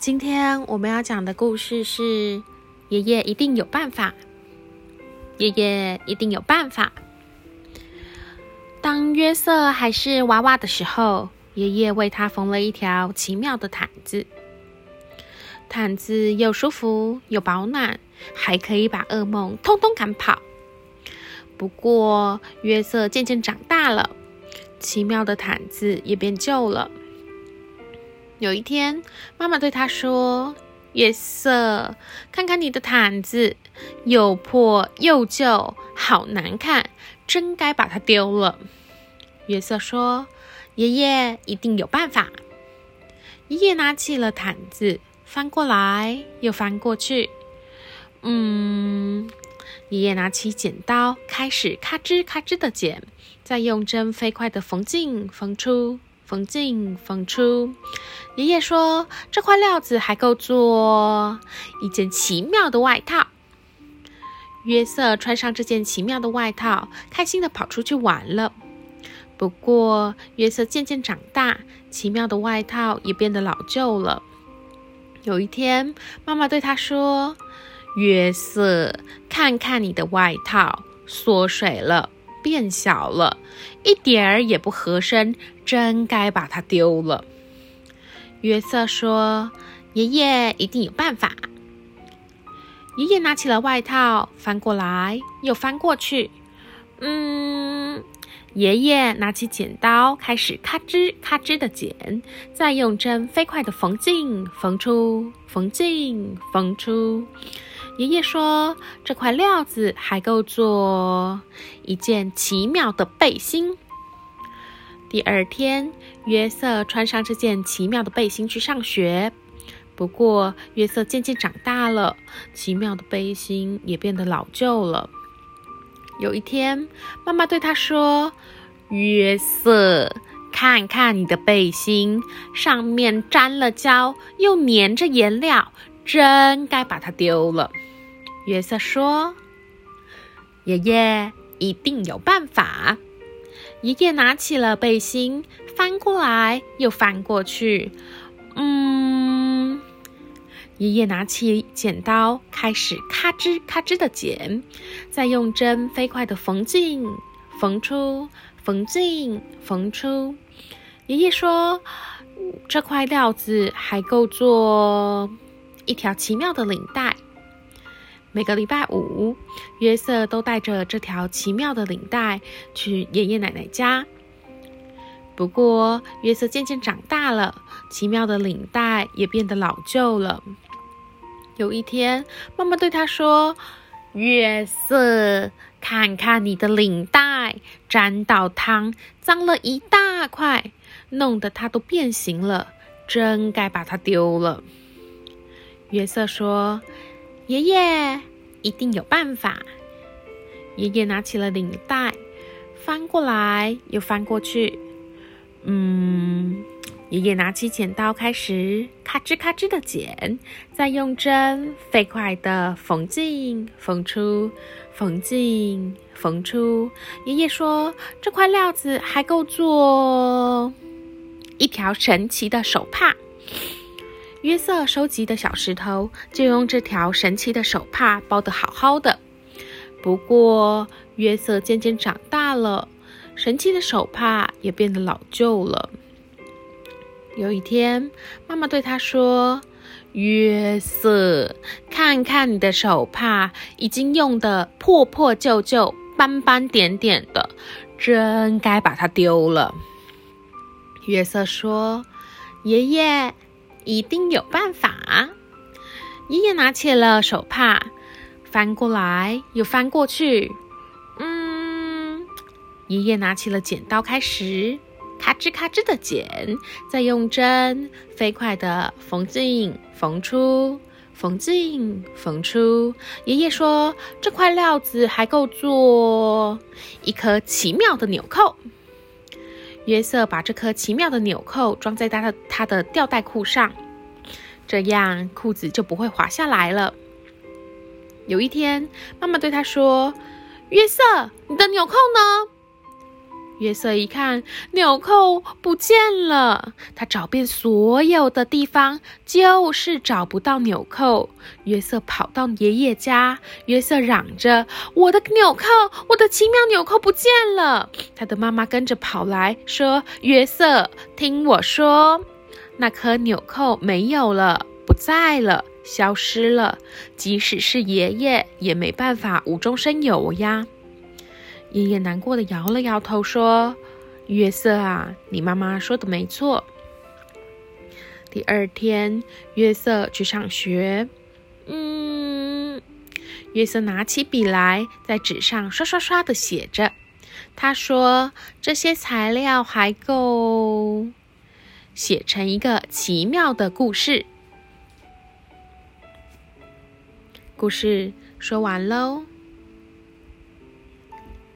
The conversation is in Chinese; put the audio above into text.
今天我们要讲的故事是：爷爷一定有办法。爷爷一定有办法。当约瑟还是娃娃的时候，爷爷为他缝了一条奇妙的毯子。毯子又舒服又保暖，还可以把噩梦通通赶跑。不过，约瑟渐渐长大了，奇妙的毯子也变旧了。有一天，妈妈对他说：“约瑟，看看你的毯子，又破又旧，好难看，真该把它丢了。”约瑟说：“爷爷一定有办法。”爷爷拿起了毯子，翻过来又翻过去。嗯，爷爷拿起剪刀，开始咔吱咔吱的剪，再用针飞快的缝进缝出。缝进缝出，爷爷说：“这块料子还够做一件奇妙的外套。”约瑟穿上这件奇妙的外套，开心的跑出去玩了。不过，约瑟渐渐长大，奇妙的外套也变得老旧了。有一天，妈妈对他说：“约瑟，看看你的外套，缩水了。”变小了，一点儿也不合身，真该把它丢了。约瑟说：“爷爷一定有办法。”爷爷拿起了外套，翻过来又翻过去。嗯，爷爷拿起剪刀，开始咔吱咔吱的剪，再用针飞快的缝进缝出，缝进缝出。爷爷说：“这块料子还够做一件奇妙的背心。”第二天，约瑟穿上这件奇妙的背心去上学。不过，约瑟渐渐长大了，奇妙的背心也变得老旧了。有一天，妈妈对他说：“约瑟，看看你的背心，上面沾了胶，又粘着颜料，真该把它丢了。”约瑟说：“爷爷一定有办法。”爷爷拿起了背心，翻过来又翻过去。嗯，爷爷拿起剪刀，开始咔吱咔吱的剪，再用针飞快的缝进缝出，缝进缝出。爷爷说：“这块料子还够做一条奇妙的领带。”每个礼拜五，约瑟都带着这条奇妙的领带去爷爷奶奶家。不过，约瑟渐渐长大了，奇妙的领带也变得老旧了。有一天，妈妈对他说：“约瑟，看看你的领带，沾到汤，脏了一大块，弄得它都变形了，真该把它丢了。”约瑟说。爷爷一定有办法。爷爷拿起了领带，翻过来又翻过去。嗯，爷爷拿起剪刀，开始咔吱咔吱的剪，再用针飞快的缝进缝出，缝进缝出。爷爷说：“这块料子还够做一条神奇的手帕。”约瑟收集的小石头就用这条神奇的手帕包得好好的。不过，约瑟渐渐长大了，神奇的手帕也变得老旧了。有一天，妈妈对他说：“约瑟，看看你的手帕，已经用得破破旧旧、斑斑点点的，真该把它丢了。”约瑟说：“爷爷。”一定有办法。爷爷拿起了手帕，翻过来又翻过去。嗯，爷爷拿起了剪刀，开始咔吱咔吱的剪，再用针飞快的缝进缝出，缝进缝出。爷爷说：“这块料子还够做一颗奇妙的纽扣。”约瑟把这颗奇妙的纽扣装在他的他的吊带裤上，这样裤子就不会滑下来了。有一天，妈妈对他说：“约瑟，你的纽扣呢？”约瑟一看，纽扣不见了。他找遍所有的地方，就是找不到纽扣。约瑟跑到爷爷家，约瑟嚷着：“我的纽扣，我的奇妙纽扣不见了！”他的妈妈跟着跑来说：“约瑟，听我说，那颗纽扣没有了，不在了，消失了。即使是爷爷，也没办法无中生有呀。”爷爷难过的摇了摇头，说：“约瑟啊，你妈妈说的没错。”第二天，约瑟去上学。嗯，约瑟拿起笔来，在纸上刷刷刷的写着。他说：“这些材料还够写成一个奇妙的故事。”故事说完喽。